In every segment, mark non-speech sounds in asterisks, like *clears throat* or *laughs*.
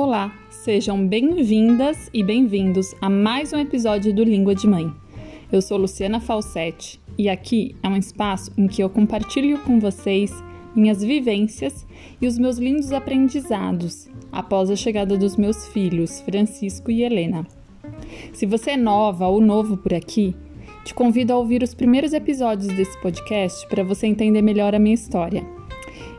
Olá, sejam bem-vindas e bem-vindos a mais um episódio do Língua de Mãe. Eu sou Luciana Falsetti e aqui é um espaço em que eu compartilho com vocês minhas vivências e os meus lindos aprendizados após a chegada dos meus filhos, Francisco e Helena. Se você é nova ou novo por aqui, te convido a ouvir os primeiros episódios desse podcast para você entender melhor a minha história.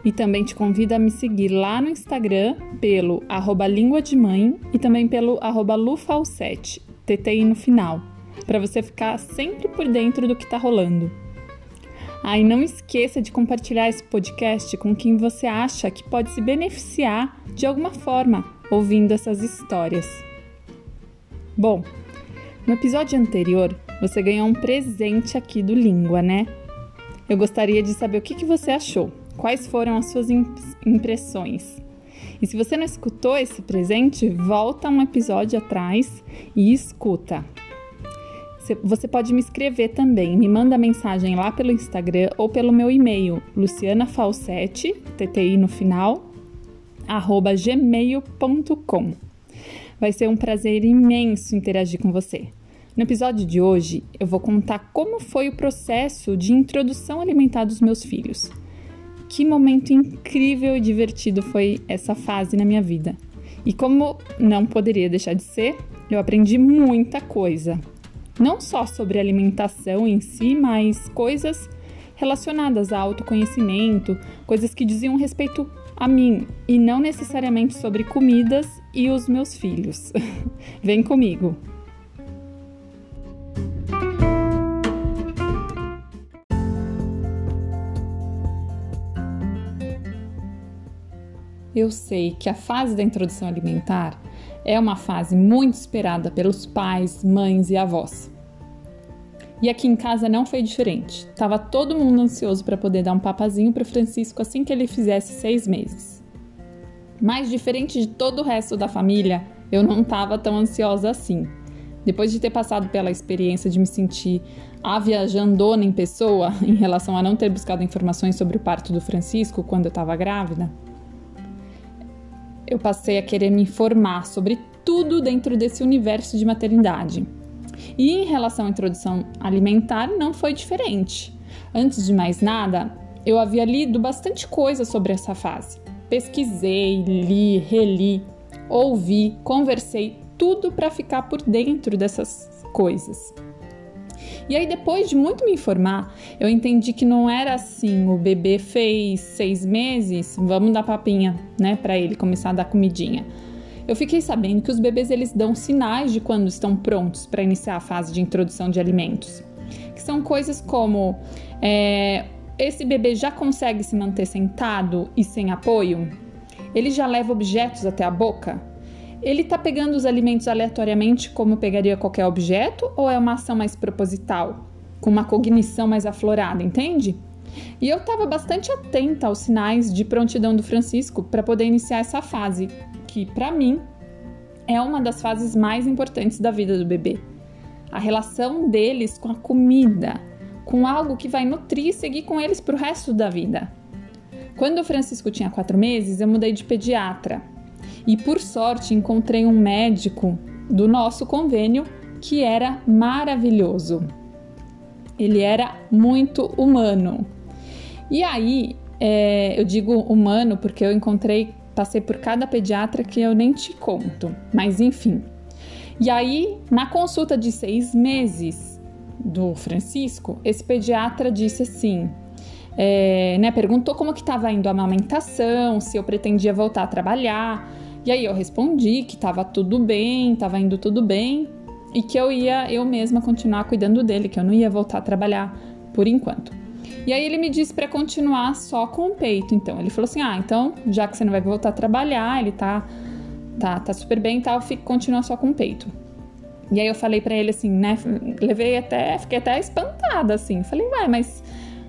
E também te convido a me seguir lá no Instagram pelo arroba língua de mãe e também pelo arroba lufalsete, TTI no final, para você ficar sempre por dentro do que está rolando. Ah, e não esqueça de compartilhar esse podcast com quem você acha que pode se beneficiar de alguma forma ouvindo essas histórias. Bom, no episódio anterior você ganhou um presente aqui do Língua, né? Eu gostaria de saber o que, que você achou, quais foram as suas impressões. E se você não escutou esse presente, volta um episódio atrás e escuta. Você pode me escrever também, me manda mensagem lá pelo Instagram ou pelo meu e-mail, lucianafalsete, TTI no final, arroba gmail.com. Vai ser um prazer imenso interagir com você. No episódio de hoje, eu vou contar como foi o processo de introdução alimentar dos meus filhos. Que momento incrível e divertido foi essa fase na minha vida. E como não poderia deixar de ser, eu aprendi muita coisa não só sobre alimentação em si, mas coisas relacionadas a autoconhecimento, coisas que diziam respeito a mim e não necessariamente sobre comidas e os meus filhos. *laughs* Vem comigo! Eu sei que a fase da introdução alimentar é uma fase muito esperada pelos pais, mães e avós. E aqui em casa não foi diferente. Tava todo mundo ansioso para poder dar um papazinho para Francisco assim que ele fizesse seis meses. Mas diferente de todo o resto da família, eu não estava tão ansiosa assim. Depois de ter passado pela experiência de me sentir a viajandona em pessoa *laughs* em relação a não ter buscado informações sobre o parto do Francisco quando eu estava grávida, eu passei a querer me informar sobre tudo dentro desse universo de maternidade. E em relação à introdução alimentar, não foi diferente. Antes de mais nada, eu havia lido bastante coisa sobre essa fase. Pesquisei, li, reli, ouvi, conversei, tudo para ficar por dentro dessas coisas. E aí, depois de muito me informar, eu entendi que não era assim: o bebê fez seis meses, vamos dar papinha, né, para ele começar a dar comidinha. Eu fiquei sabendo que os bebês eles dão sinais de quando estão prontos para iniciar a fase de introdução de alimentos, que são coisas como é, esse bebê já consegue se manter sentado e sem apoio, ele já leva objetos até a boca, ele está pegando os alimentos aleatoriamente como pegaria qualquer objeto ou é uma ação mais proposital, com uma cognição mais aflorada, entende? E eu estava bastante atenta aos sinais de prontidão do Francisco para poder iniciar essa fase, que para mim é uma das fases mais importantes da vida do bebê. A relação deles com a comida, com algo que vai nutrir e seguir com eles para o resto da vida. Quando o Francisco tinha quatro meses, eu mudei de pediatra e por sorte encontrei um médico do nosso convênio que era maravilhoso. Ele era muito humano. E aí, é, eu digo humano porque eu encontrei, passei por cada pediatra que eu nem te conto, mas enfim. E aí, na consulta de seis meses do Francisco, esse pediatra disse assim: é, né, perguntou como que estava indo a amamentação, se eu pretendia voltar a trabalhar. E aí eu respondi que estava tudo bem, estava indo tudo bem e que eu ia eu mesma continuar cuidando dele, que eu não ia voltar a trabalhar por enquanto. E aí ele me disse para continuar só com o peito, então. Ele falou assim: "Ah, então, já que você não vai voltar a trabalhar, ele tá tá tá super bem, tal, fica continua só com o peito". E aí eu falei para ele assim, né, levei até, fiquei até espantada assim. Falei: "Ué, mas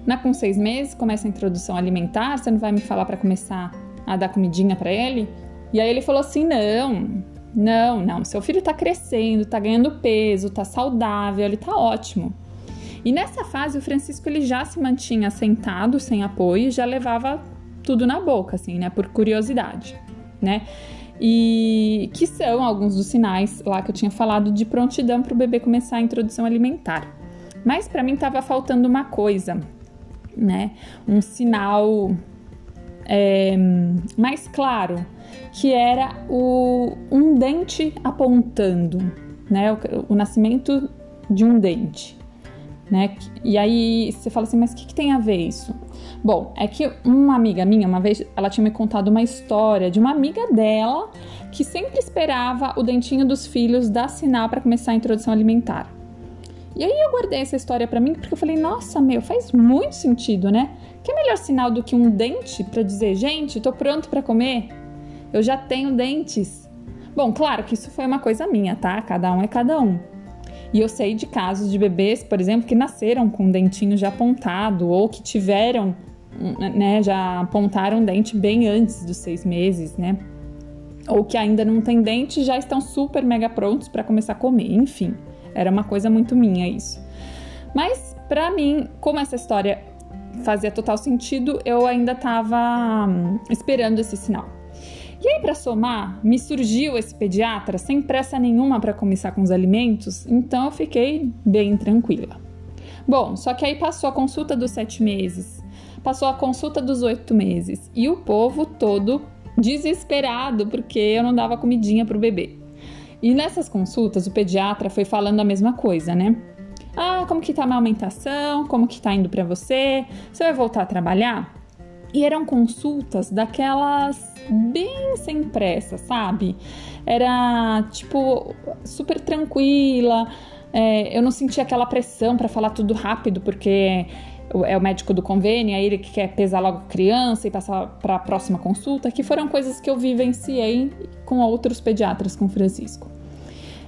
na com seis meses começa a introdução alimentar, você não vai me falar para começar a dar comidinha para ele?" E aí ele falou assim: não, não, não, seu filho tá crescendo, tá ganhando peso, tá saudável, ele tá ótimo. E nessa fase o Francisco ele já se mantinha sentado, sem apoio, e já levava tudo na boca, assim, né, por curiosidade, né? e que são alguns dos sinais lá que eu tinha falado de prontidão para o bebê começar a introdução alimentar. Mas para mim estava faltando uma coisa, né? Um sinal é, mais claro, que era o, um dente apontando, né? O, o nascimento de um dente. Né? E aí você fala assim, mas o que, que, tem a ver isso? Bom, é que uma amiga minha, uma vez, ela tinha me contado uma história de uma amiga dela que sempre esperava o dentinho dos filhos dar sinal para começar a introdução alimentar. E aí eu guardei essa história para mim porque eu falei, nossa, meu, faz muito sentido, né? Que melhor sinal do que um dente para dizer, gente, tô pronto para comer? Eu já tenho dentes. Bom, claro que isso foi uma coisa minha, tá? Cada um é cada um. E eu sei de casos de bebês, por exemplo, que nasceram com o dentinho já apontado ou que tiveram, né, já apontaram o dente bem antes dos seis meses, né? Ou que ainda não tem dente e já estão super mega prontos para começar a comer. Enfim, era uma coisa muito minha isso. Mas para mim, como essa história fazia total sentido, eu ainda estava hum, esperando esse sinal. E aí, para somar, me surgiu esse pediatra sem pressa nenhuma para começar com os alimentos, então eu fiquei bem tranquila. Bom, só que aí passou a consulta dos sete meses, passou a consulta dos oito meses e o povo todo desesperado porque eu não dava comidinha para o bebê. E nessas consultas, o pediatra foi falando a mesma coisa, né? Ah, como que tá a amamentação? Como que tá indo para você? Você vai voltar a trabalhar? E eram consultas daquelas bem sem pressa, sabe? Era tipo super tranquila. É, eu não sentia aquela pressão para falar tudo rápido, porque é o médico do convênio, aí ele que quer pesar logo a criança e passar para a próxima consulta, que foram coisas que eu vivenciei com outros pediatras com Francisco.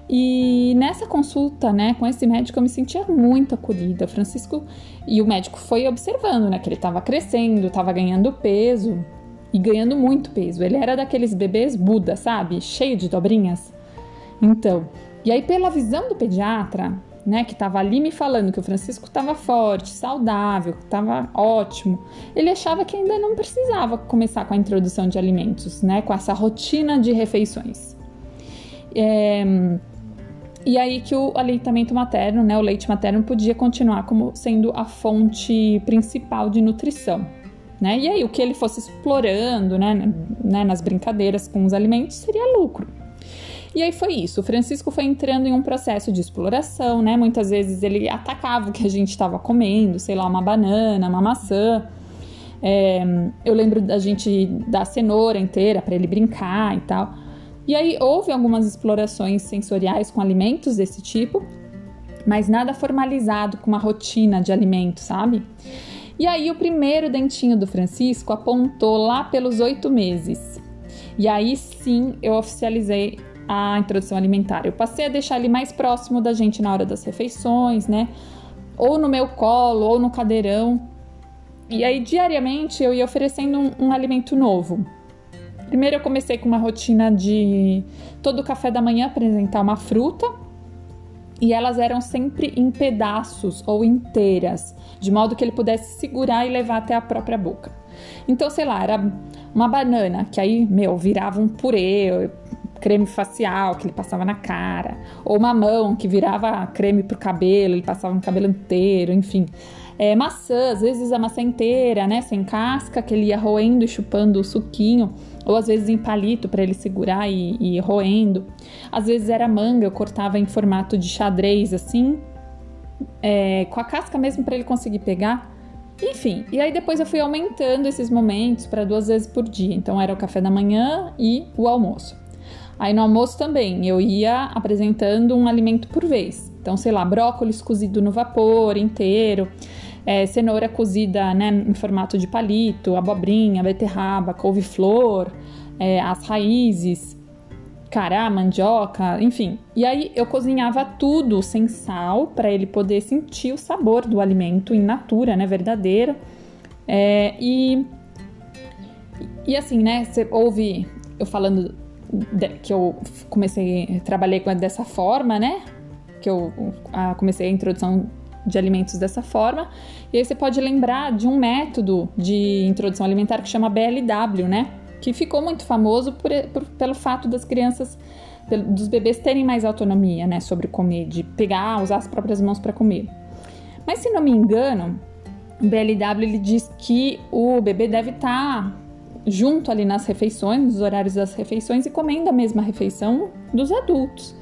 E nessa consulta, né, com esse médico, eu me sentia muito acolhida. Francisco e o médico foi observando, né, que ele estava crescendo, estava ganhando peso e ganhando muito peso. Ele era daqueles bebês Buda, sabe? Cheio de dobrinhas. Então, e aí pela visão do pediatra, né, que estava ali me falando que o Francisco estava forte, saudável, estava ótimo, ele achava que ainda não precisava começar com a introdução de alimentos, né, com essa rotina de refeições. É, e aí que o aleitamento materno, né, o leite materno podia continuar como sendo a fonte principal de nutrição. Né? E aí o que ele fosse explorando né, né, nas brincadeiras com os alimentos seria lucro. E aí foi isso. O Francisco foi entrando em um processo de exploração, né? Muitas vezes ele atacava o que a gente estava comendo, sei lá, uma banana, uma maçã. É, eu lembro da gente dar cenoura inteira para ele brincar e tal. E aí houve algumas explorações sensoriais com alimentos desse tipo, mas nada formalizado com uma rotina de alimentos, sabe? E aí o primeiro dentinho do Francisco apontou lá pelos oito meses. E aí sim eu oficializei a introdução alimentar. Eu passei a deixar ele mais próximo da gente na hora das refeições, né? Ou no meu colo, ou no cadeirão. E aí diariamente eu ia oferecendo um, um alimento novo. Primeiro eu comecei com uma rotina de todo café da manhã apresentar uma fruta e elas eram sempre em pedaços ou inteiras, de modo que ele pudesse segurar e levar até a própria boca. Então, sei lá, era uma banana, que aí, meu, virava um purê, creme facial que ele passava na cara, ou uma mão que virava creme pro cabelo, ele passava no cabelo inteiro, enfim. É, maçã, às vezes a maçã inteira, né, sem casca, que ele ia roendo e chupando o suquinho ou às vezes em palito para ele segurar e, e roendo. Às vezes era manga, eu cortava em formato de xadrez assim, é, com a casca mesmo para ele conseguir pegar. Enfim, e aí depois eu fui aumentando esses momentos para duas vezes por dia. Então era o café da manhã e o almoço. Aí no almoço também eu ia apresentando um alimento por vez. Então, sei lá, brócolis cozido no vapor inteiro, é, cenoura cozida né, em formato de palito, abobrinha, beterraba, couve-flor, é, as raízes, cará, mandioca, enfim. E aí eu cozinhava tudo sem sal para ele poder sentir o sabor do alimento in natura, né, verdadeiro. É, e e assim, né, você ouve eu falando que eu comecei, trabalhei dessa forma, né? Que eu comecei a introdução de alimentos dessa forma. E aí você pode lembrar de um método de introdução alimentar que chama BLW, né? que ficou muito famoso por, por, pelo fato das crianças, dos bebês terem mais autonomia, né, sobre comer, de pegar, usar as próprias mãos para comer. Mas se não me engano, o BLW ele diz que o bebê deve estar tá junto ali nas refeições, nos horários das refeições e comendo a mesma refeição dos adultos.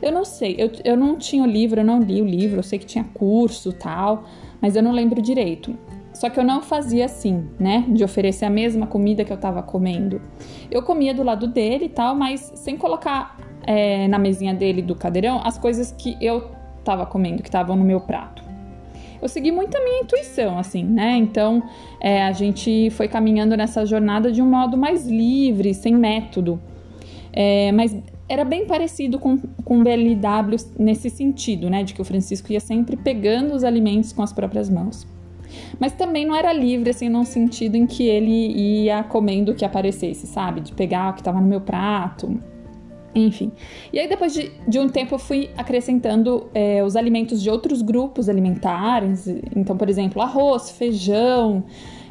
Eu não sei, eu, eu não tinha o livro, eu não li o livro, eu sei que tinha curso tal, mas eu não lembro direito. Só que eu não fazia assim, né? De oferecer a mesma comida que eu estava comendo. Eu comia do lado dele e tal, mas sem colocar é, na mesinha dele do cadeirão as coisas que eu estava comendo, que estavam no meu prato. Eu segui muito a minha intuição, assim, né? Então é, a gente foi caminhando nessa jornada de um modo mais livre, sem método. É, mas era bem parecido com, com o BLW nesse sentido, né? De que o Francisco ia sempre pegando os alimentos com as próprias mãos. Mas também não era livre, assim, num sentido em que ele ia comendo o que aparecesse, sabe? De pegar o que estava no meu prato, enfim. E aí, depois de, de um tempo, eu fui acrescentando é, os alimentos de outros grupos alimentares. Então, por exemplo, arroz, feijão,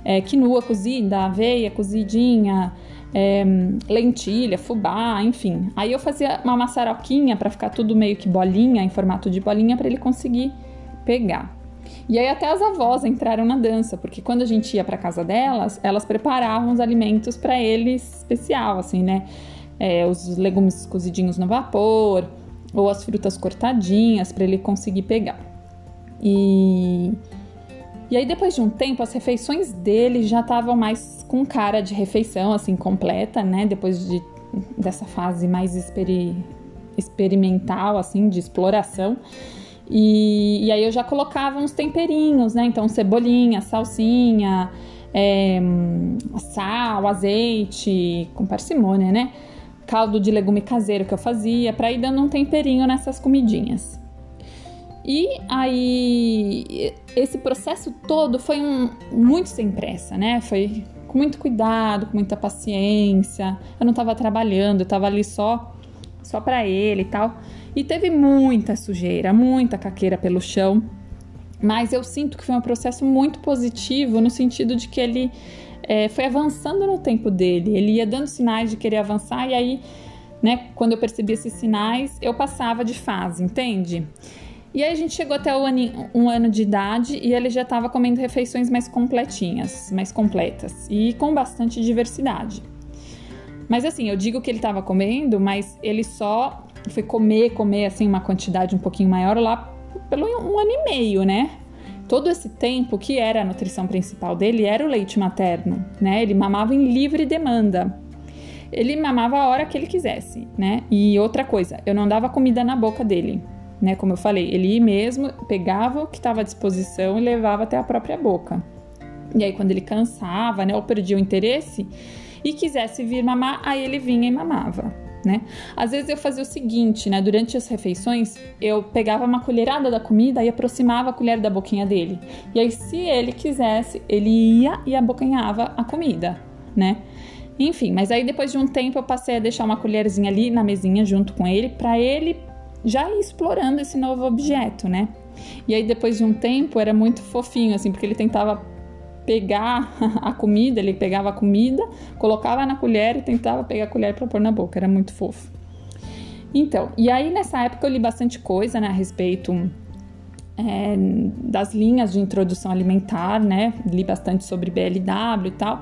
é, quinoa cozida, aveia cozidinha, é, lentilha, fubá, enfim. Aí eu fazia uma maçaroquinha para ficar tudo meio que bolinha, em formato de bolinha, para ele conseguir pegar. E aí até as avós entraram na dança, porque quando a gente ia para casa delas, elas preparavam os alimentos para ele especial, assim, né? É, os legumes cozidinhos no vapor ou as frutas cortadinhas para ele conseguir pegar. E e aí depois de um tempo as refeições dele já estavam mais com cara de refeição assim completa, né? Depois de dessa fase mais experi experimental assim de exploração. E, e, aí eu já colocava uns temperinhos, né? Então, cebolinha, salsinha, é, sal, azeite, com parcimônia, né? Caldo de legume caseiro que eu fazia, para ir dando um temperinho nessas comidinhas. E aí, esse processo todo foi um, muito sem pressa, né? Foi com muito cuidado, com muita paciência. Eu não estava trabalhando, eu estava ali só, só para ele e tal. E teve muita sujeira, muita caqueira pelo chão, mas eu sinto que foi um processo muito positivo no sentido de que ele é, foi avançando no tempo dele, ele ia dando sinais de querer avançar, e aí, né, quando eu percebi esses sinais, eu passava de fase, entende? E aí a gente chegou até o ano, um ano de idade e ele já estava comendo refeições mais completinhas, mais completas e com bastante diversidade. Mas assim, eu digo que ele estava comendo, mas ele só foi comer, comer assim uma quantidade um pouquinho maior lá pelo um ano e meio, né? Todo esse tempo que era a nutrição principal dele era o leite materno, né? Ele mamava em livre demanda. Ele mamava a hora que ele quisesse, né? E outra coisa, eu não dava comida na boca dele, né? Como eu falei, ele mesmo, pegava o que estava à disposição e levava até a própria boca. E aí quando ele cansava, né, ou perdia o interesse e quisesse vir mamar, aí ele vinha e mamava né? Às vezes eu fazia o seguinte, né? Durante as refeições, eu pegava uma colherada da comida e aproximava a colher da boquinha dele. E aí, se ele quisesse, ele ia e abocanhava a comida, né? Enfim, mas aí depois de um tempo eu passei a deixar uma colherzinha ali na mesinha junto com ele, para ele já ir explorando esse novo objeto, né? E aí depois de um tempo era muito fofinho, assim, porque ele tentava pegar *laughs* a comida, ele pegava a comida, colocava na colher e tentava pegar a colher para pôr na boca, era muito fofo. Então, e aí nessa época eu li bastante coisa né, a respeito é, das linhas de introdução alimentar, né? Li bastante sobre BLW e tal.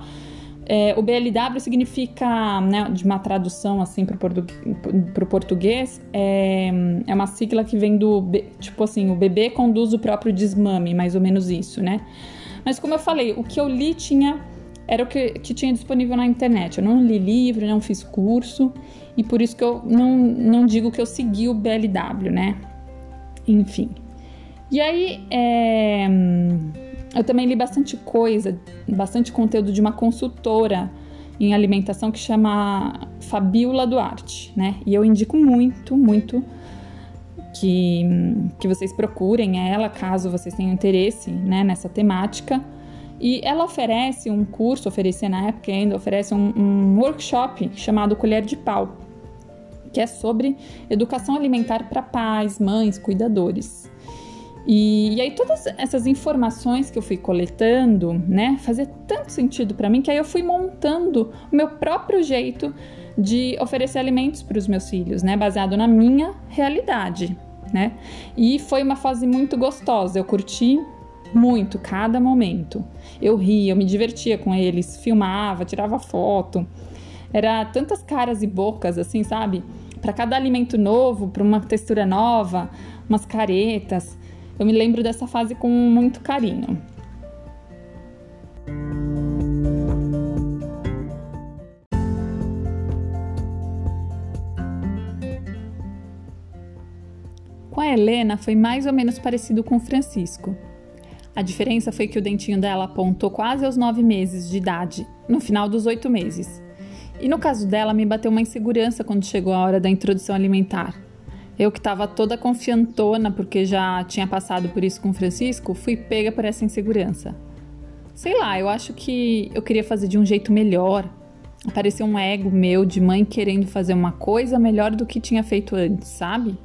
É, o BLW significa, né, de uma tradução assim para o português, é, é uma sigla que vem do, tipo assim, o bebê conduz o próprio desmame, mais ou menos isso, né? Mas como eu falei, o que eu li tinha era o que, que tinha disponível na internet. Eu não li livro, não fiz curso e por isso que eu não, não digo que eu segui o BLW, né? Enfim. E aí, é, eu também li bastante coisa, bastante conteúdo de uma consultora em alimentação que chama Fabiola Duarte, né? E eu indico muito, muito que, que vocês procurem ela caso vocês tenham interesse né, nessa temática. E ela oferece um curso, oferecia na época ainda, oferece um, um workshop chamado Colher de Pau, que é sobre educação alimentar para pais, mães, cuidadores. E, e, aí todas essas informações que eu fui coletando, né, fazia tanto sentido para mim que aí eu fui montando o meu próprio jeito de oferecer alimentos para os meus filhos, né, baseado na minha realidade, né? E foi uma fase muito gostosa. Eu curti muito cada momento. Eu ria, eu me divertia com eles, filmava, tirava foto. Era tantas caras e bocas assim, sabe? Para cada alimento novo, para uma textura nova, umas caretas. Eu me lembro dessa fase com muito carinho. A Helena foi mais ou menos parecido com o Francisco. A diferença foi que o dentinho dela apontou quase aos nove meses de idade, no final dos oito meses. E no caso dela, me bateu uma insegurança quando chegou a hora da introdução alimentar. Eu que estava toda confiantona porque já tinha passado por isso com o Francisco, fui pega por essa insegurança. Sei lá, eu acho que eu queria fazer de um jeito melhor. Apareceu um ego meu de mãe querendo fazer uma coisa melhor do que tinha feito antes, sabe?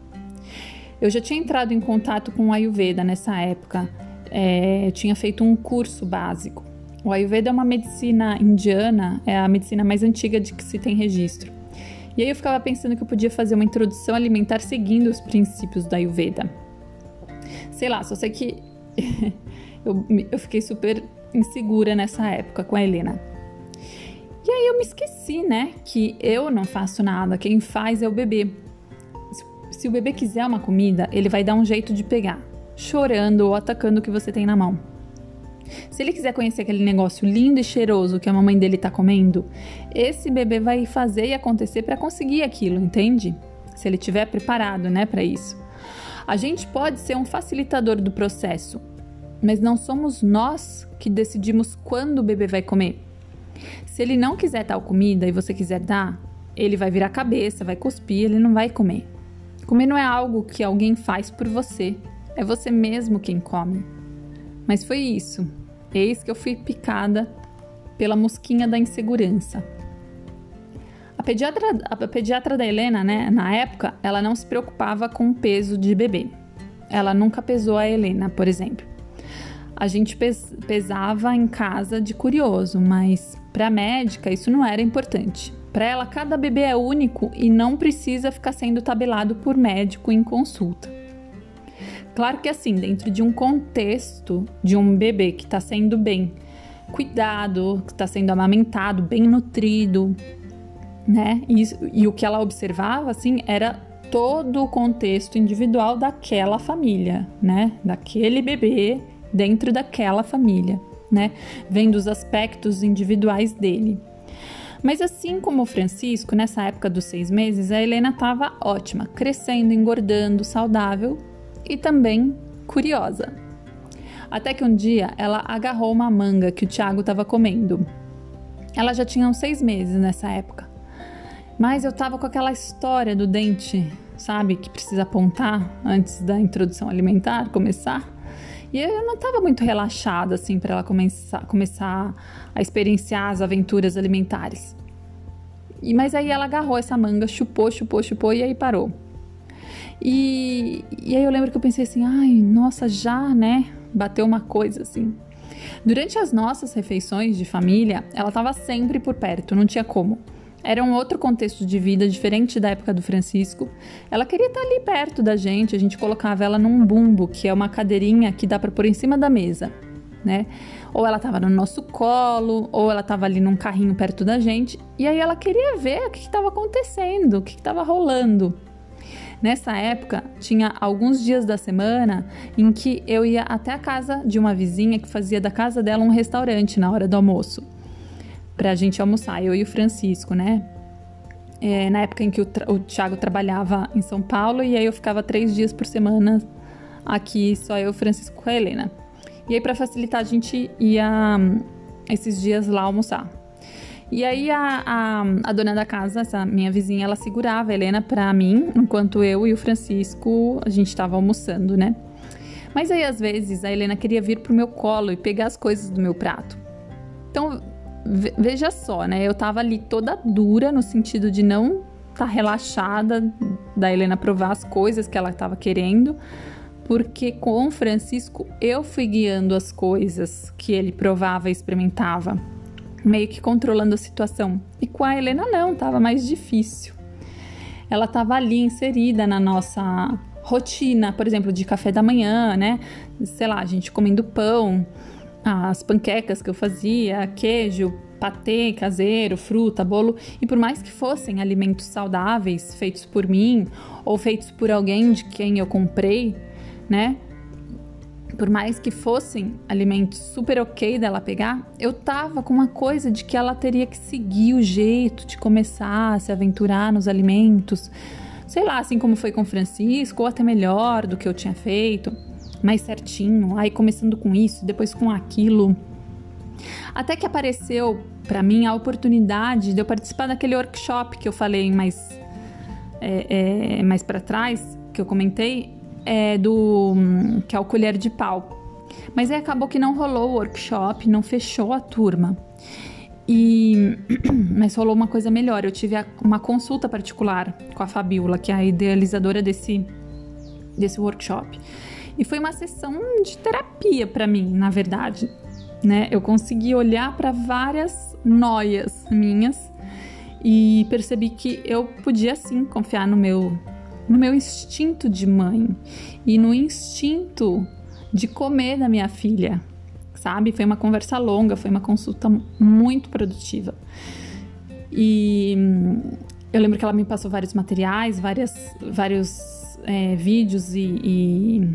Eu já tinha entrado em contato com o Ayurveda nessa época. É, tinha feito um curso básico. O Ayurveda é uma medicina indiana, é a medicina mais antiga de que se tem registro. E aí eu ficava pensando que eu podia fazer uma introdução alimentar seguindo os princípios da Ayurveda. Sei lá, só sei que *laughs* eu, eu fiquei super insegura nessa época com a Helena. E aí eu me esqueci, né, que eu não faço nada, quem faz é o bebê. Se o bebê quiser uma comida, ele vai dar um jeito de pegar, chorando ou atacando o que você tem na mão. Se ele quiser conhecer aquele negócio lindo e cheiroso que a mamãe dele tá comendo, esse bebê vai fazer e acontecer para conseguir aquilo, entende? Se ele estiver preparado, né, para isso. A gente pode ser um facilitador do processo, mas não somos nós que decidimos quando o bebê vai comer. Se ele não quiser tal comida e você quiser dar, ele vai virar cabeça, vai cuspir, ele não vai comer. Comer não é algo que alguém faz por você, é você mesmo quem come. Mas foi isso. Eis que eu fui picada pela mosquinha da insegurança. A pediatra, a pediatra da Helena, né, na época, ela não se preocupava com o peso de bebê. Ela nunca pesou a Helena, por exemplo. A gente pes, pesava em casa de curioso, mas para a médica isso não era importante. Para ela, cada bebê é único e não precisa ficar sendo tabelado por médico em consulta. Claro que assim, dentro de um contexto de um bebê que está sendo bem cuidado, que está sendo amamentado, bem nutrido, né? E, e o que ela observava, assim, era todo o contexto individual daquela família, né? Daquele bebê dentro daquela família, né? Vendo os aspectos individuais dele. Mas assim como o Francisco, nessa época dos seis meses, a Helena estava ótima, crescendo, engordando, saudável e também curiosa. Até que um dia ela agarrou uma manga que o Tiago estava comendo. Ela já tinha uns seis meses nessa época. Mas eu tava com aquela história do dente, sabe, que precisa apontar antes da introdução alimentar começar. E eu não estava muito relaxada assim para ela começar, começar a experienciar as aventuras alimentares. E mas aí ela agarrou essa manga, chupou, chupou, chupou e aí parou. E, e aí eu lembro que eu pensei assim, ai, nossa, já, né? Bateu uma coisa assim. Durante as nossas refeições de família, ela estava sempre por perto, não tinha como. Era um outro contexto de vida diferente da época do Francisco. Ela queria estar ali perto da gente, a gente colocava ela num bumbo, que é uma cadeirinha que dá para pôr em cima da mesa, né? Ou ela estava no nosso colo, ou ela estava ali num carrinho perto da gente, e aí ela queria ver o que estava acontecendo, o que estava rolando. Nessa época, tinha alguns dias da semana em que eu ia até a casa de uma vizinha que fazia da casa dela um restaurante na hora do almoço, pra gente almoçar, eu e o Francisco, né? É, na época em que o, o Thiago trabalhava em São Paulo, e aí eu ficava três dias por semana aqui, só eu, Francisco e a Helena. E aí, para facilitar, a gente ia hum, esses dias lá almoçar. E aí a, a, a, dona da casa, essa minha vizinha, ela segurava a Helena para mim, enquanto eu e o Francisco a gente estava almoçando, né? Mas aí às vezes a Helena queria vir pro meu colo e pegar as coisas do meu prato. Então, veja só, né? Eu tava ali toda dura no sentido de não estar tá relaxada da Helena provar as coisas que ela estava querendo, porque com Francisco eu fui guiando as coisas que ele provava e experimentava, meio que controlando a situação. E com a Helena não, estava mais difícil. Ela estava ali inserida na nossa rotina, por exemplo, de café da manhã, né? Sei lá, a gente comendo pão, as panquecas que eu fazia, queijo, patê caseiro, fruta, bolo, e por mais que fossem alimentos saudáveis feitos por mim ou feitos por alguém de quem eu comprei, né? Por mais que fossem alimentos super ok dela pegar, eu tava com uma coisa de que ela teria que seguir o jeito de começar a se aventurar nos alimentos. Sei lá, assim como foi com Francisco, ou até melhor do que eu tinha feito, mais certinho. Aí começando com isso, depois com aquilo. Até que apareceu para mim a oportunidade de eu participar daquele workshop que eu falei mais, é, é, mais para trás, que eu comentei, é, do que é o colher de pau. Mas aí acabou que não rolou o workshop, não fechou a turma. E *clears throat* mas rolou uma coisa melhor. Eu tive uma consulta particular com a Fabiola, que é a idealizadora desse desse workshop. E foi uma sessão de terapia para mim, na verdade, né? Eu consegui olhar para várias noias minhas e percebi que eu podia sim confiar no meu no meu instinto de mãe e no instinto de comer da minha filha, sabe? Foi uma conversa longa, foi uma consulta muito produtiva. E hum, eu lembro que ela me passou vários materiais, várias, vários é, vídeos e, e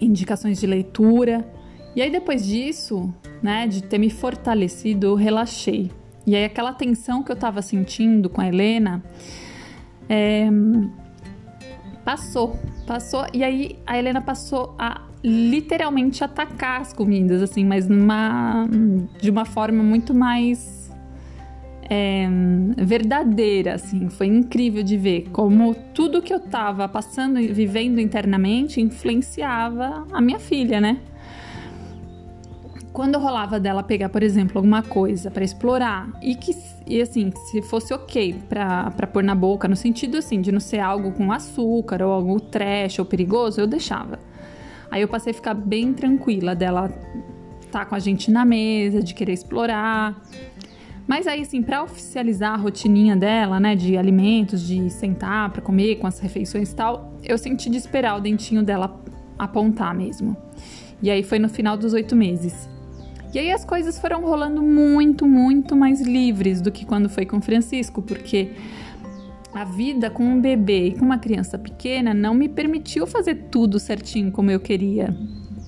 indicações de leitura. E aí depois disso, né, de ter me fortalecido, eu relaxei. E aí aquela tensão que eu tava sentindo com a Helena, é, Passou, passou. E aí a Helena passou a literalmente atacar as comidas, assim, mas numa, de uma forma muito mais é, verdadeira, assim. Foi incrível de ver como tudo que eu tava passando e vivendo internamente influenciava a minha filha, né? quando rolava dela pegar, por exemplo, alguma coisa para explorar e que e assim, se fosse ok para pôr na boca, no sentido assim, de não ser algo com açúcar ou algo trash ou perigoso, eu deixava. Aí eu passei a ficar bem tranquila dela estar tá com a gente na mesa, de querer explorar. Mas aí, assim, para oficializar a rotininha dela, né, de alimentos, de sentar para comer com as refeições e tal, eu senti de esperar o dentinho dela apontar mesmo. E aí foi no final dos oito meses. E aí as coisas foram rolando muito, muito mais livres do que quando foi com Francisco, porque a vida com um bebê e com uma criança pequena não me permitiu fazer tudo certinho como eu queria,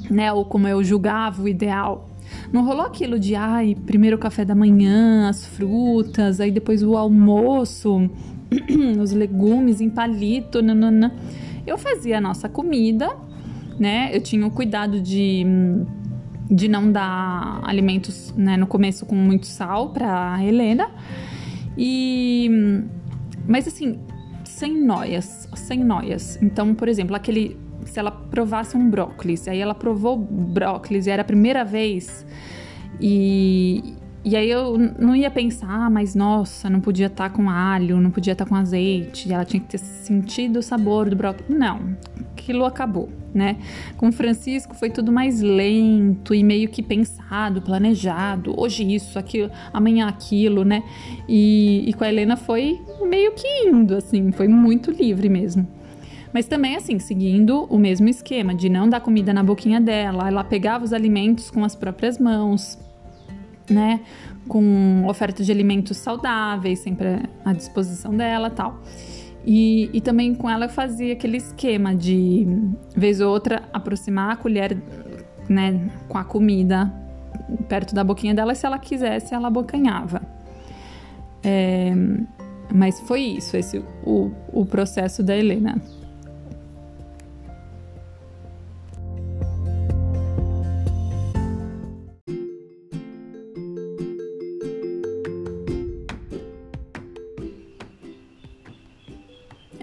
né? Ou como eu julgava o ideal. Não rolou aquilo de, ai, primeiro o café da manhã, as frutas, aí depois o almoço, *clears throat* os legumes em palito, nanana. Eu fazia a nossa comida, né? Eu tinha o cuidado de de não dar alimentos né, no começo com muito sal para Helena. E mas assim, sem noias, sem noias. Então, por exemplo, aquele se ela provasse um brócolis, aí ela provou brócolis e era a primeira vez e e aí eu não ia pensar, ah, mas nossa, não podia estar tá com alho, não podia estar tá com azeite, ela tinha que ter sentido o sabor do brócolis. Não, aquilo acabou, né? Com Francisco foi tudo mais lento e meio que pensado, planejado. Hoje isso, aquilo, amanhã aquilo, né? E, e com a Helena foi meio que indo, assim, foi muito livre mesmo. Mas também, assim, seguindo o mesmo esquema de não dar comida na boquinha dela, ela pegava os alimentos com as próprias mãos né? Com oferta de alimentos saudáveis, sempre à disposição dela tal. E, e também com ela eu fazia aquele esquema de, vez ou outra, aproximar a colher né, com a comida perto da boquinha dela e se ela quisesse, ela abocanhava. É, mas foi isso, esse o, o processo da Helena.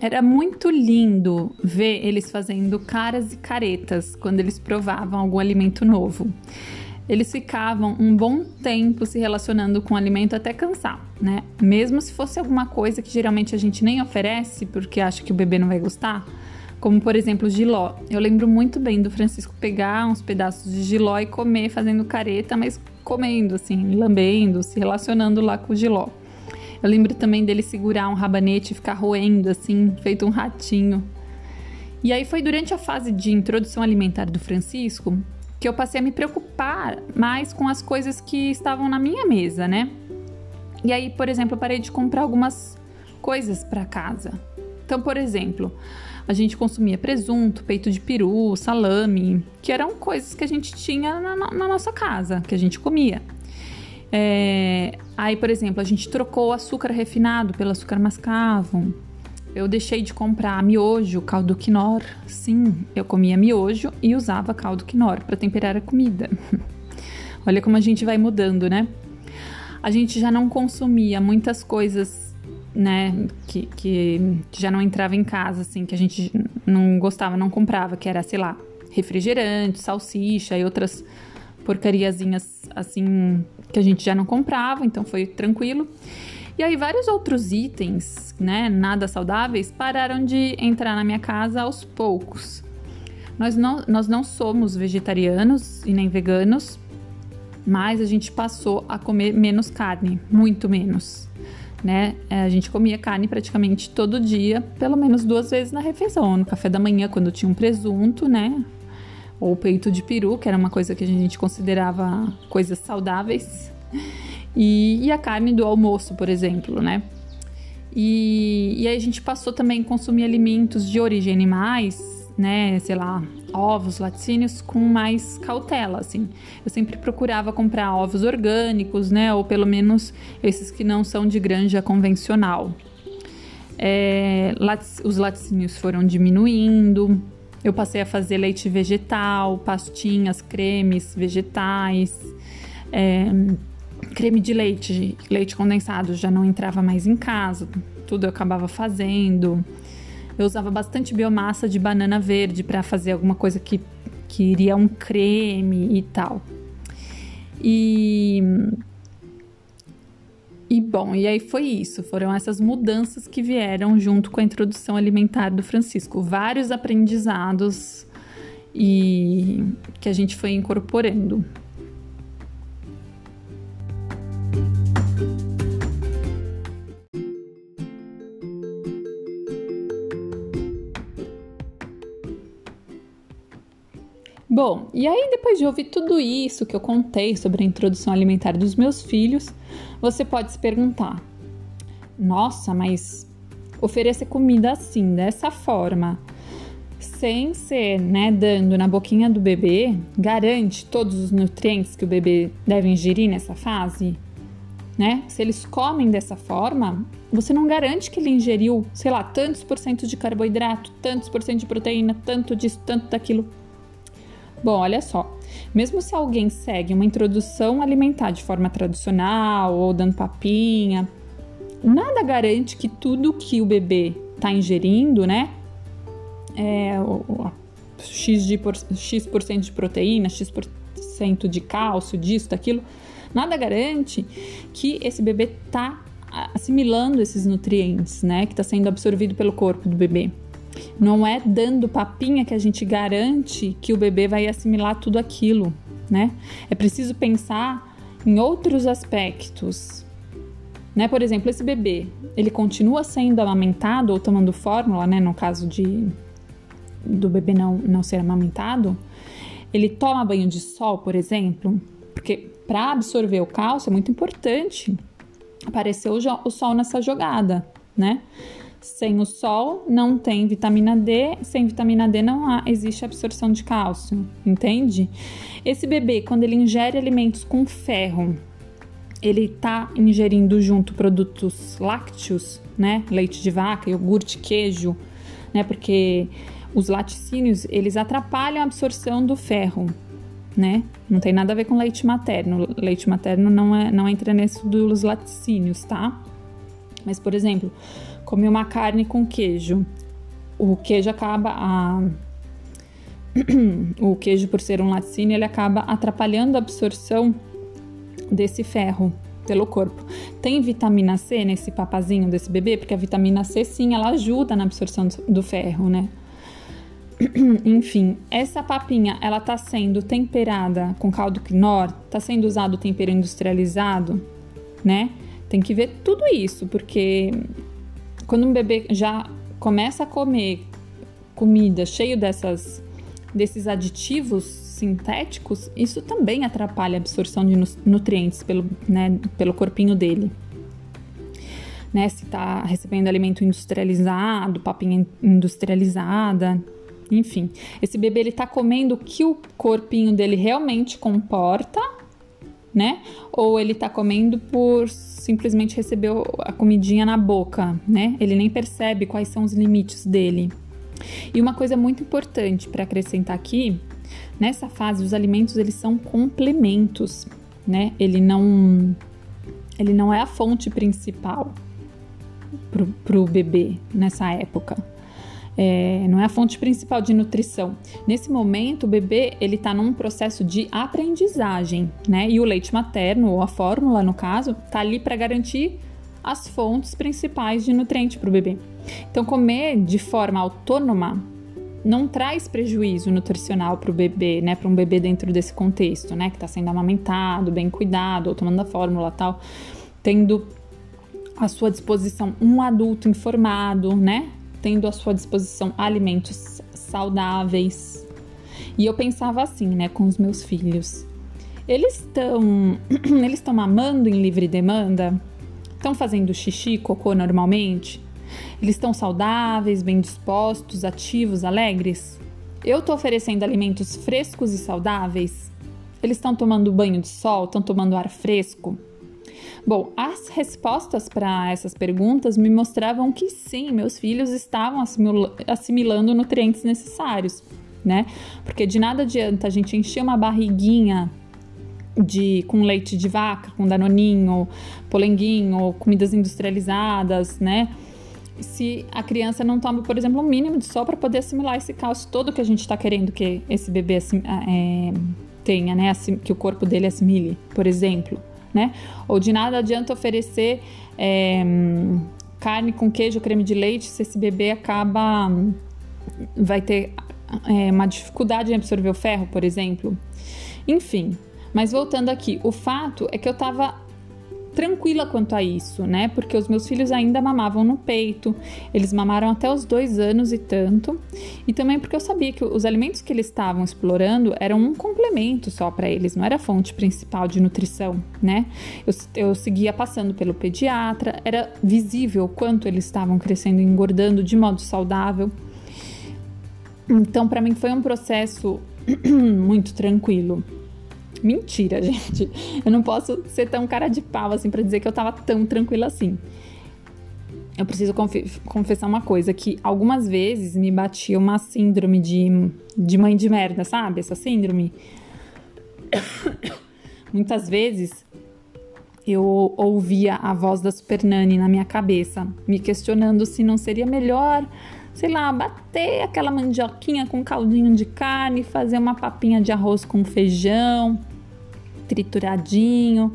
Era muito lindo ver eles fazendo caras e caretas quando eles provavam algum alimento novo. Eles ficavam um bom tempo se relacionando com o alimento até cansar, né? Mesmo se fosse alguma coisa que geralmente a gente nem oferece porque acha que o bebê não vai gostar, como por exemplo giló. Eu lembro muito bem do Francisco pegar uns pedaços de giló e comer fazendo careta, mas comendo assim, lambendo, se relacionando lá com o giló. Eu lembro também dele segurar um rabanete e ficar roendo assim, feito um ratinho. E aí foi durante a fase de introdução alimentar do Francisco que eu passei a me preocupar mais com as coisas que estavam na minha mesa, né? E aí, por exemplo, eu parei de comprar algumas coisas para casa. Então, por exemplo, a gente consumia presunto, peito de peru, salame, que eram coisas que a gente tinha na, na nossa casa, que a gente comia. É, aí, por exemplo, a gente trocou o açúcar refinado pelo açúcar mascavo. Eu deixei de comprar miojo, caldo quinor. Sim, eu comia miojo e usava caldo quinor para temperar a comida. *laughs* Olha como a gente vai mudando, né? A gente já não consumia muitas coisas né, que, que, já não entrava em casa, assim, que a gente não gostava, não comprava, que era, sei lá, refrigerante, salsicha e outras porcariazinhas, assim, que a gente já não comprava, então foi tranquilo. E aí vários outros itens, né, nada saudáveis, pararam de entrar na minha casa aos poucos. Nós não, nós não somos vegetarianos e nem veganos, mas a gente passou a comer menos carne, muito menos né? É, a gente comia carne praticamente todo dia, pelo menos duas vezes na refeição. No café da manhã, quando tinha um presunto, né? Ou peito de peru, que era uma coisa que a gente considerava coisas saudáveis. E, e a carne do almoço, por exemplo, né? E, e aí a gente passou também a consumir alimentos de origem animais, né, sei lá, ovos, laticínios com mais cautela, assim. Eu sempre procurava comprar ovos orgânicos, né, ou pelo menos esses que não são de granja convencional. É, os laticínios foram diminuindo, eu passei a fazer leite vegetal, pastinhas, cremes vegetais, é, creme de leite, leite condensado já não entrava mais em casa, tudo eu acabava fazendo. Eu usava bastante biomassa de banana verde para fazer alguma coisa que, que iria um creme e tal. E. Bom, e aí foi isso. Foram essas mudanças que vieram junto com a introdução alimentar do Francisco. Vários aprendizados e que a gente foi incorporando. Bom, e aí depois de ouvir tudo isso que eu contei sobre a introdução alimentar dos meus filhos, você pode se perguntar: nossa, mas oferecer comida assim, dessa forma, sem ser, né, dando na boquinha do bebê, garante todos os nutrientes que o bebê deve ingerir nessa fase? Né? Se eles comem dessa forma, você não garante que ele ingeriu, sei lá, tantos por cento de carboidrato, tantos por cento de proteína, tanto disso, tanto daquilo. Bom, olha só. Mesmo se alguém segue uma introdução alimentar de forma tradicional ou dando papinha, nada garante que tudo que o bebê está ingerindo, né? É, o, X, de por, X por cento de proteína, X por cento de cálcio, disso, daquilo, nada garante que esse bebê está assimilando esses nutrientes, né? Que está sendo absorvido pelo corpo do bebê. Não é dando papinha que a gente garante que o bebê vai assimilar tudo aquilo, né? É preciso pensar em outros aspectos. Né? Por exemplo, esse bebê, ele continua sendo amamentado ou tomando fórmula, né? No caso de do bebê não, não ser amamentado, ele toma banho de sol, por exemplo, porque para absorver o cálcio é muito importante aparecer o, o sol nessa jogada, né? Sem o sol não tem vitamina D, sem vitamina D não há, existe absorção de cálcio, entende? Esse bebê, quando ele ingere alimentos com ferro, ele está ingerindo junto produtos lácteos, né? Leite de vaca, iogurte, queijo, né? Porque os laticínios, eles atrapalham a absorção do ferro, né? Não tem nada a ver com leite materno. Leite materno não, é, não entra nesse dos laticínios, tá? Mas, por exemplo, comi uma carne com queijo. O queijo acaba a *clears throat* o queijo por ser um laticínio, ele acaba atrapalhando a absorção desse ferro pelo corpo. Tem vitamina C nesse papazinho desse bebê, porque a vitamina C sim, ela ajuda na absorção do ferro, né? *clears throat* enfim, essa papinha, ela tá sendo temperada com caldo quinor, tá sendo usado tempero industrializado, né? Tem que ver tudo isso, porque quando um bebê já começa a comer comida cheio dessas desses aditivos sintéticos, isso também atrapalha a absorção de nutrientes pelo, né, pelo corpinho dele. Né, se está recebendo alimento industrializado, papinha industrializada, enfim. Esse bebê ele tá comendo o que o corpinho dele realmente comporta, né? Ou ele tá comendo por simplesmente receber a comidinha na boca, né? Ele nem percebe quais são os limites dele. E uma coisa muito importante para acrescentar aqui, nessa fase os alimentos eles são complementos, né? Ele não ele não é a fonte principal para o bebê nessa época. É, não é a fonte principal de nutrição. Nesse momento, o bebê ele está num processo de aprendizagem, né? E o leite materno ou a fórmula, no caso, está ali para garantir as fontes principais de nutriente para o bebê. Então, comer de forma autônoma não traz prejuízo nutricional para o bebê, né? Para um bebê dentro desse contexto, né? Que está sendo amamentado, bem cuidado, ou tomando a fórmula tal, tendo à sua disposição um adulto informado, né? Tendo à sua disposição alimentos saudáveis. E eu pensava assim, né, com os meus filhos. Eles estão *clears throat* eles estão mamando em livre demanda? Estão fazendo xixi, cocô normalmente? Eles estão saudáveis, bem dispostos, ativos, alegres? Eu estou oferecendo alimentos frescos e saudáveis? Eles estão tomando banho de sol? Estão tomando ar fresco? Bom, as respostas para essas perguntas me mostravam que sim, meus filhos estavam assimilando nutrientes necessários, né? Porque de nada adianta a gente encher uma barriguinha de com leite de vaca, com danoninho, polenguinho, comidas industrializadas, né? Se a criança não toma, por exemplo, um mínimo de sol para poder assimilar esse cálcio todo que a gente está querendo que esse bebê é, tenha, né? Que o corpo dele assimile, por exemplo, né? Ou de nada adianta oferecer é, carne com queijo, creme de leite, se esse bebê acaba vai ter é, uma dificuldade em absorver o ferro, por exemplo. Enfim, mas voltando aqui, o fato é que eu tava tranquila quanto a isso, né? Porque os meus filhos ainda mamavam no peito, eles mamaram até os dois anos e tanto, e também porque eu sabia que os alimentos que eles estavam explorando eram um complemento só para eles, não era a fonte principal de nutrição, né? Eu, eu seguia passando pelo pediatra, era visível quanto eles estavam crescendo e engordando de modo saudável. Então, para mim foi um processo *clears throat* muito tranquilo. Mentira, *laughs* gente. Eu não posso ser tão cara de pau assim para dizer que eu tava tão tranquila assim. Eu preciso confessar uma coisa: que algumas vezes me batia uma síndrome de, de mãe de merda, sabe? Essa síndrome. *coughs* Muitas vezes eu ouvia a voz da Super Nani na minha cabeça, me questionando se não seria melhor, sei lá, bater aquela mandioquinha com caldinho de carne, fazer uma papinha de arroz com feijão, trituradinho,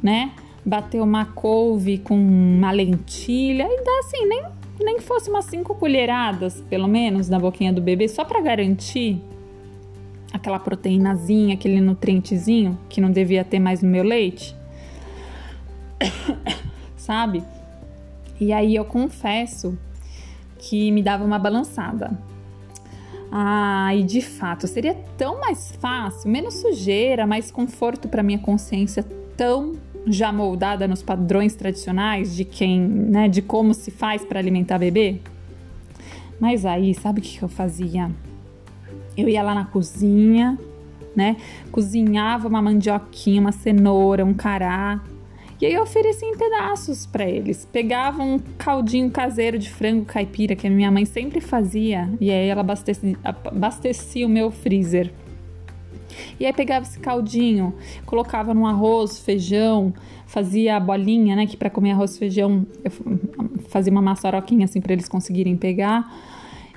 né? Bater uma couve com uma lentilha e dá assim, nem, nem fosse umas cinco colheradas, pelo menos, na boquinha do bebê, só para garantir aquela proteínazinha, aquele nutrientezinho que não devia ter mais no meu leite. *coughs* Sabe? E aí eu confesso que me dava uma balançada. Ah, e de fato, seria tão mais fácil, menos sujeira, mais conforto para minha consciência tão já moldada nos padrões tradicionais de quem, né, de como se faz para alimentar bebê. Mas aí, sabe o que eu fazia? Eu ia lá na cozinha, né? Cozinhava uma mandioquinha, uma cenoura, um cará, e aí eu oferecia em pedaços para eles. Pegava um caldinho caseiro de frango caipira que a minha mãe sempre fazia, e aí ela abastecia, abastecia o meu freezer. E aí pegava esse caldinho, colocava no arroz, feijão, fazia a bolinha, né, que para comer arroz, feijão, eu fazia uma maçaroquinha assim para eles conseguirem pegar.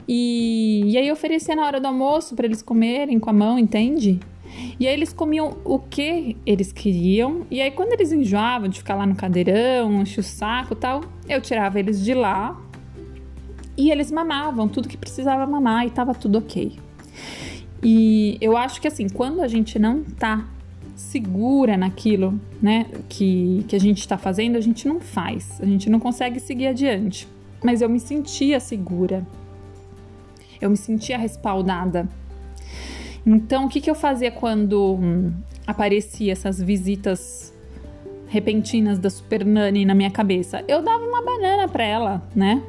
E, e aí oferecia na hora do almoço para eles comerem com a mão, entende? E aí eles comiam o que eles queriam. E aí, quando eles enjoavam de ficar lá no cadeirão, encher o saco tal, eu tirava eles de lá E eles mamavam tudo que precisava mamar e tava tudo ok. E eu acho que assim, quando a gente não tá segura naquilo, né, que, que a gente está fazendo, a gente não faz, a gente não consegue seguir adiante. Mas eu me sentia segura, eu me sentia respaldada. Então, o que, que eu fazia quando hum, aparecia essas visitas repentinas da Super Nani na minha cabeça? Eu dava uma banana para ela, né?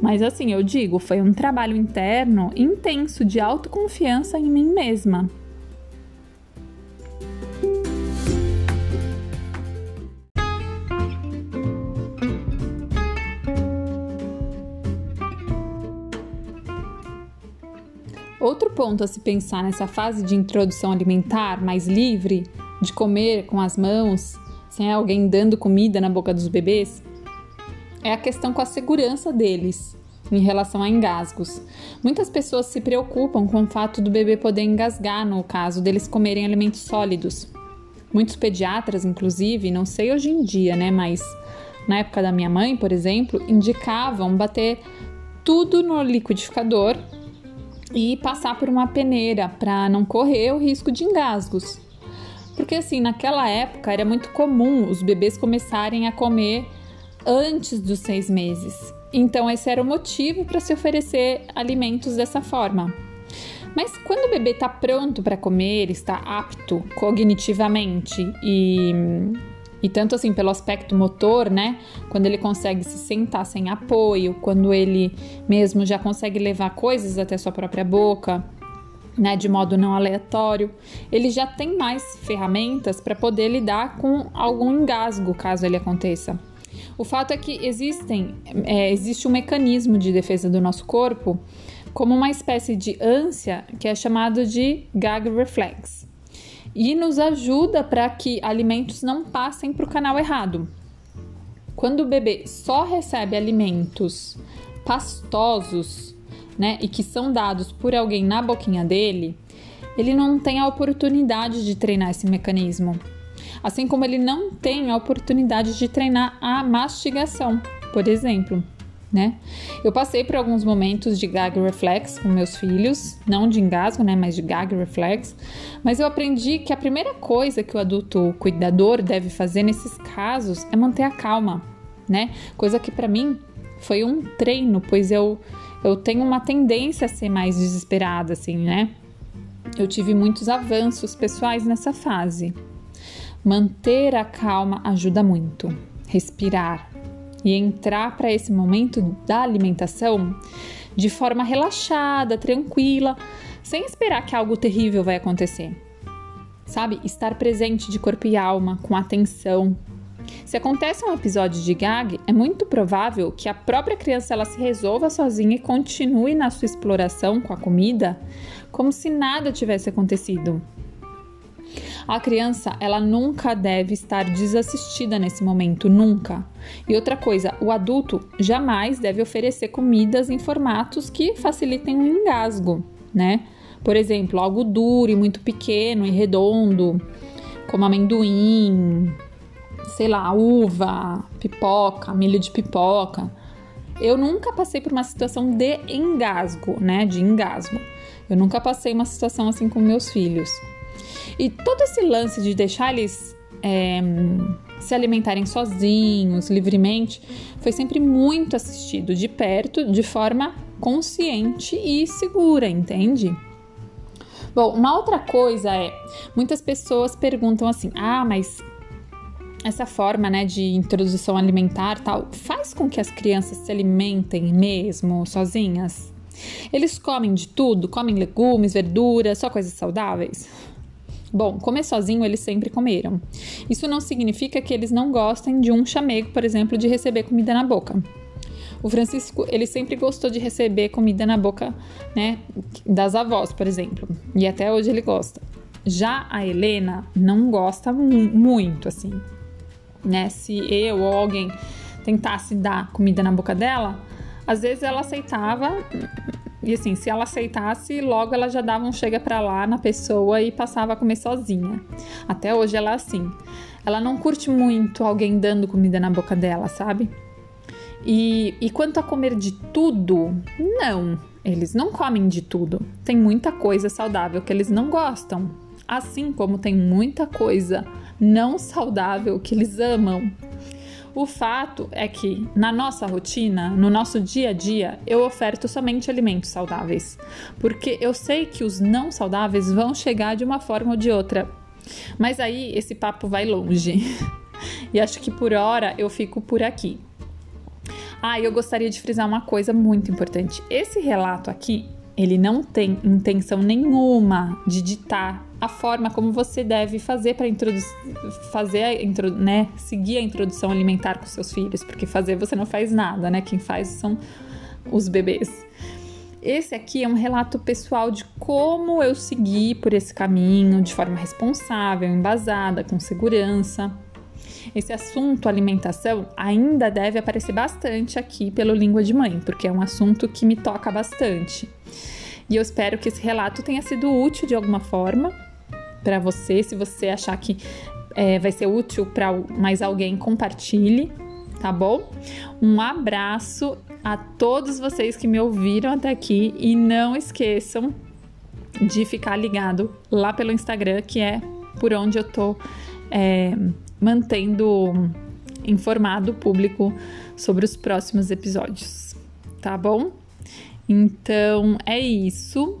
Mas assim, eu digo, foi um trabalho interno intenso de autoconfiança em mim mesma. Outro ponto a se pensar nessa fase de introdução alimentar mais livre, de comer com as mãos, sem alguém dando comida na boca dos bebês, é a questão com a segurança deles em relação a engasgos. Muitas pessoas se preocupam com o fato do bebê poder engasgar no caso deles comerem alimentos sólidos. Muitos pediatras, inclusive, não sei hoje em dia, né, mas na época da minha mãe, por exemplo, indicavam bater tudo no liquidificador e passar por uma peneira para não correr o risco de engasgos. Porque assim, naquela época era muito comum os bebês começarem a comer antes dos seis meses. Então, esse era o motivo para se oferecer alimentos dessa forma. Mas quando o bebê está pronto para comer, está apto cognitivamente e e tanto assim pelo aspecto motor, né? Quando ele consegue se sentar sem apoio, quando ele mesmo já consegue levar coisas até sua própria boca, né, de modo não aleatório, ele já tem mais ferramentas para poder lidar com algum engasgo, caso ele aconteça. O fato é que existem, é, existe um mecanismo de defesa do nosso corpo, como uma espécie de ânsia que é chamado de gag reflex e nos ajuda para que alimentos não passem para o canal errado. Quando o bebê só recebe alimentos pastosos, né, e que são dados por alguém na boquinha dele, ele não tem a oportunidade de treinar esse mecanismo. Assim como ele não tem a oportunidade de treinar a mastigação, por exemplo né? Eu passei por alguns momentos de gag reflex com meus filhos, não de engasgo, né, mas de gag reflex, mas eu aprendi que a primeira coisa que o adulto cuidador deve fazer nesses casos é manter a calma, né? Coisa que para mim foi um treino, pois eu eu tenho uma tendência a ser mais desesperada assim, né? Eu tive muitos avanços pessoais nessa fase. Manter a calma ajuda muito. Respirar, e entrar para esse momento da alimentação de forma relaxada, tranquila, sem esperar que algo terrível vai acontecer. Sabe? Estar presente de corpo e alma, com atenção. Se acontece um episódio de gag, é muito provável que a própria criança ela se resolva sozinha e continue na sua exploração com a comida como se nada tivesse acontecido. A criança, ela nunca deve estar desassistida nesse momento, nunca. E outra coisa, o adulto jamais deve oferecer comidas em formatos que facilitem o engasgo, né? Por exemplo, algo duro e muito pequeno e redondo, como amendoim, sei lá, uva, pipoca, milho de pipoca. Eu nunca passei por uma situação de engasgo, né? De engasgo. Eu nunca passei uma situação assim com meus filhos. E todo esse lance de deixar eles é, se alimentarem sozinhos, livremente, foi sempre muito assistido de perto, de forma consciente e segura, entende? Bom, uma outra coisa é, muitas pessoas perguntam assim: "Ah, mas essa forma, né, de introdução alimentar, tal, faz com que as crianças se alimentem mesmo sozinhas? Eles comem de tudo, comem legumes, verduras, só coisas saudáveis?" Bom, comer sozinho eles sempre comeram. Isso não significa que eles não gostem de um chamego, por exemplo, de receber comida na boca. O Francisco, ele sempre gostou de receber comida na boca, né, das avós, por exemplo, e até hoje ele gosta. Já a Helena não gosta muito, assim, né? Se eu ou alguém tentasse dar comida na boca dela, às vezes ela aceitava, e assim, se ela aceitasse, logo ela já dava um chega pra lá na pessoa e passava a comer sozinha. Até hoje ela é assim. Ela não curte muito alguém dando comida na boca dela, sabe? E, e quanto a comer de tudo, não, eles não comem de tudo. Tem muita coisa saudável que eles não gostam, assim como tem muita coisa não saudável que eles amam. O fato é que na nossa rotina, no nosso dia a dia, eu oferto somente alimentos saudáveis, porque eu sei que os não saudáveis vão chegar de uma forma ou de outra. Mas aí esse papo vai longe. *laughs* e acho que por hora eu fico por aqui. Ah, eu gostaria de frisar uma coisa muito importante. Esse relato aqui, ele não tem intenção nenhuma de ditar a forma como você deve fazer para fazer a intro né, seguir a introdução alimentar com seus filhos, porque fazer você não faz nada, né? Quem faz são os bebês. Esse aqui é um relato pessoal de como eu segui por esse caminho de forma responsável, embasada, com segurança. Esse assunto alimentação ainda deve aparecer bastante aqui pelo Língua de Mãe, porque é um assunto que me toca bastante. E eu espero que esse relato tenha sido útil de alguma forma para você. Se você achar que é, vai ser útil para mais alguém, compartilhe, tá bom? Um abraço a todos vocês que me ouviram até aqui e não esqueçam de ficar ligado lá pelo Instagram, que é por onde eu tô é, mantendo informado o público sobre os próximos episódios, tá bom? Então é isso.